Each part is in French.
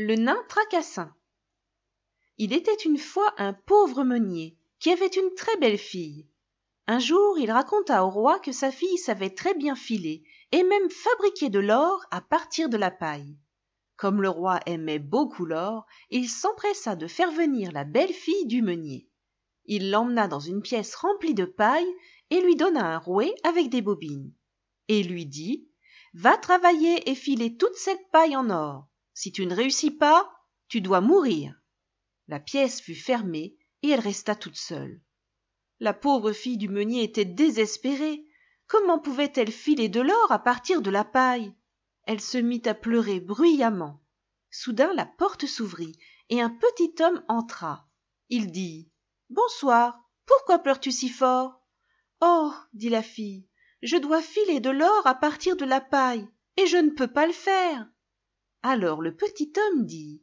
Le nain tracassin. Il était une fois un pauvre meunier qui avait une très belle fille. Un jour, il raconta au roi que sa fille savait très bien filer et même fabriquer de l'or à partir de la paille. Comme le roi aimait beaucoup l'or, il s'empressa de faire venir la belle fille du meunier. Il l'emmena dans une pièce remplie de paille et lui donna un rouet avec des bobines. Et lui dit Va travailler et filer toute cette paille en or. Si tu ne réussis pas, tu dois mourir. La pièce fut fermée et elle resta toute seule. La pauvre fille du meunier était désespérée. Comment pouvait-elle filer de l'or à partir de la paille? Elle se mit à pleurer bruyamment. Soudain la porte s'ouvrit et un petit homme entra. Il dit Bonsoir, pourquoi pleures-tu si fort Oh, dit la fille, je dois filer de l'or à partir de la paille, et je ne peux pas le faire alors le petit homme dit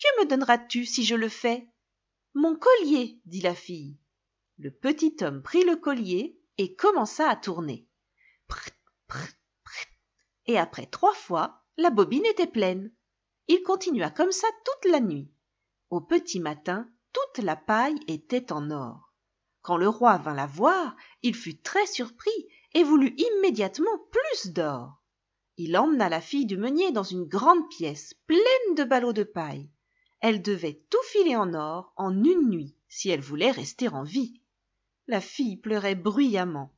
que me donneras-tu si je le fais? Mon collier dit la fille. Le petit homme prit le collier et commença à tourner. Prrrt, prrrt, prrrt. et après trois fois la bobine était pleine. Il continua comme ça toute la nuit. Au petit matin toute la paille était en or. Quand le roi vint la voir il fut très surpris et voulut immédiatement plus d'or il emmena la fille du meunier dans une grande pièce pleine de ballots de paille. Elle devait tout filer en or en une nuit si elle voulait rester en vie. La fille pleurait bruyamment.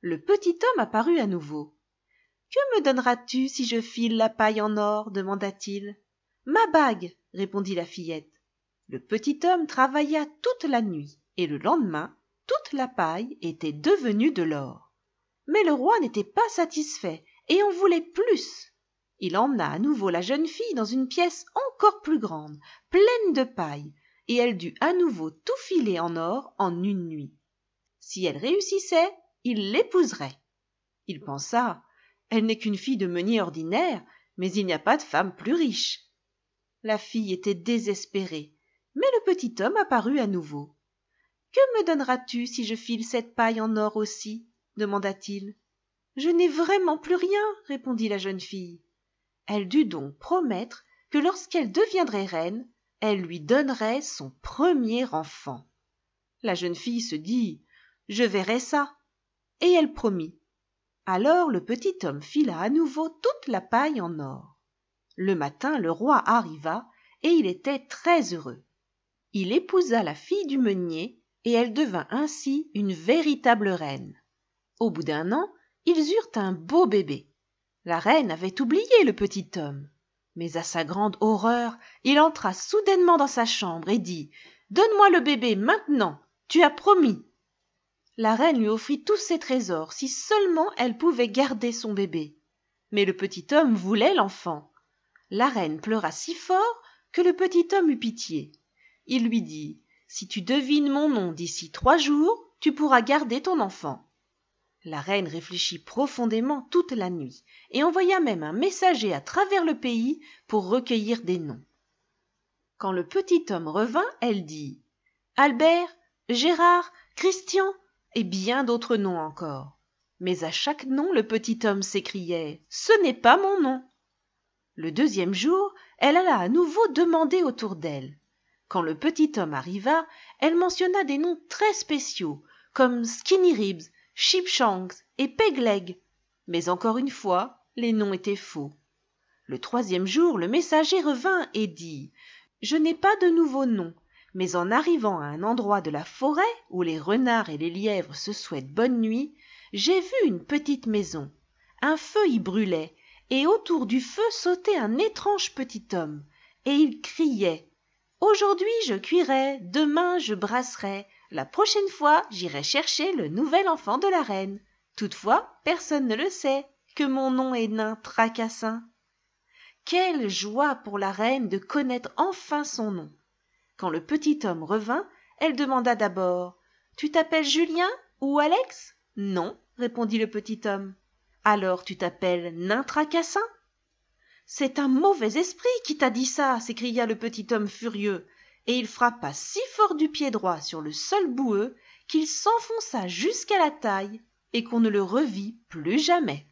Le petit homme apparut à nouveau que me donneras-tu si je file la paille en or? demanda-t-il ma bague! répondit la fillette. Le petit homme travailla toute la nuit et le lendemain toute la paille était devenue de l'or. Mais le roi n'était pas satisfait et en voulait plus. Il emmena à nouveau la jeune fille dans une pièce encore plus grande, pleine de paille, et elle dut à nouveau tout filer en or en une nuit. Si elle réussissait, il l'épouserait. Il pensa, elle n'est qu'une fille de meunier ordinaire, mais il n'y a pas de femme plus riche. La fille était désespérée, mais le petit homme apparut à nouveau. Que me donneras-tu si je file cette paille en or aussi? demanda-t-il je n'ai vraiment plus rien répondit la jeune fille. Elle dut donc promettre que lorsqu'elle deviendrait reine elle lui donnerait son premier enfant. La jeune fille se dit je verrai ça et elle promit. Alors le petit homme fila à nouveau toute la paille en or. Le matin le roi arriva et il était très heureux. Il épousa la fille du meunier et elle devint ainsi une véritable reine. Au bout d'un an ils eurent un beau bébé. La reine avait oublié le petit homme. Mais à sa grande horreur il entra soudainement dans sa chambre et dit donne-moi le bébé maintenant tu as promis la reine lui offrit tous ses trésors si seulement elle pouvait garder son bébé. Mais le petit homme voulait l'enfant. La reine pleura si fort que le petit homme eut pitié. Il lui dit si tu devines mon nom d'ici trois jours tu pourras garder ton enfant la reine réfléchit profondément toute la nuit et envoya même un messager à travers le pays pour recueillir des noms. Quand le petit homme revint elle dit albert gérard christian et bien d'autres noms encore. Mais à chaque nom le petit homme s'écriait ce n'est pas mon nom le deuxième jour elle alla à nouveau demander autour d'elle. Quand le petit homme arriva elle mentionna des noms très spéciaux comme Sheepshanks et Pegleg. Mais encore une fois, les noms étaient faux. Le troisième jour, le messager revint et dit Je n'ai pas de nouveau nom, mais en arrivant à un endroit de la forêt où les renards et les lièvres se souhaitent bonne nuit, j'ai vu une petite maison. Un feu y brûlait, et autour du feu sautait un étrange petit homme, et il criait Aujourd'hui je cuirai, demain je brasserai, la prochaine fois j'irai chercher le nouvel enfant de la reine. Toutefois personne ne le sait que mon nom est nain tracassin. Quelle joie pour la reine de connaître enfin son nom. Quand le petit homme revint elle demanda d'abord tu t'appelles julien ou alex non répondit le petit homme alors tu t'appelles nain tracassin? C'est un mauvais esprit qui t'a dit ça s'écria le petit homme furieux et il frappa si fort du pied droit sur le sol boueux qu'il s'enfonça jusqu'à la taille et qu'on ne le revit plus jamais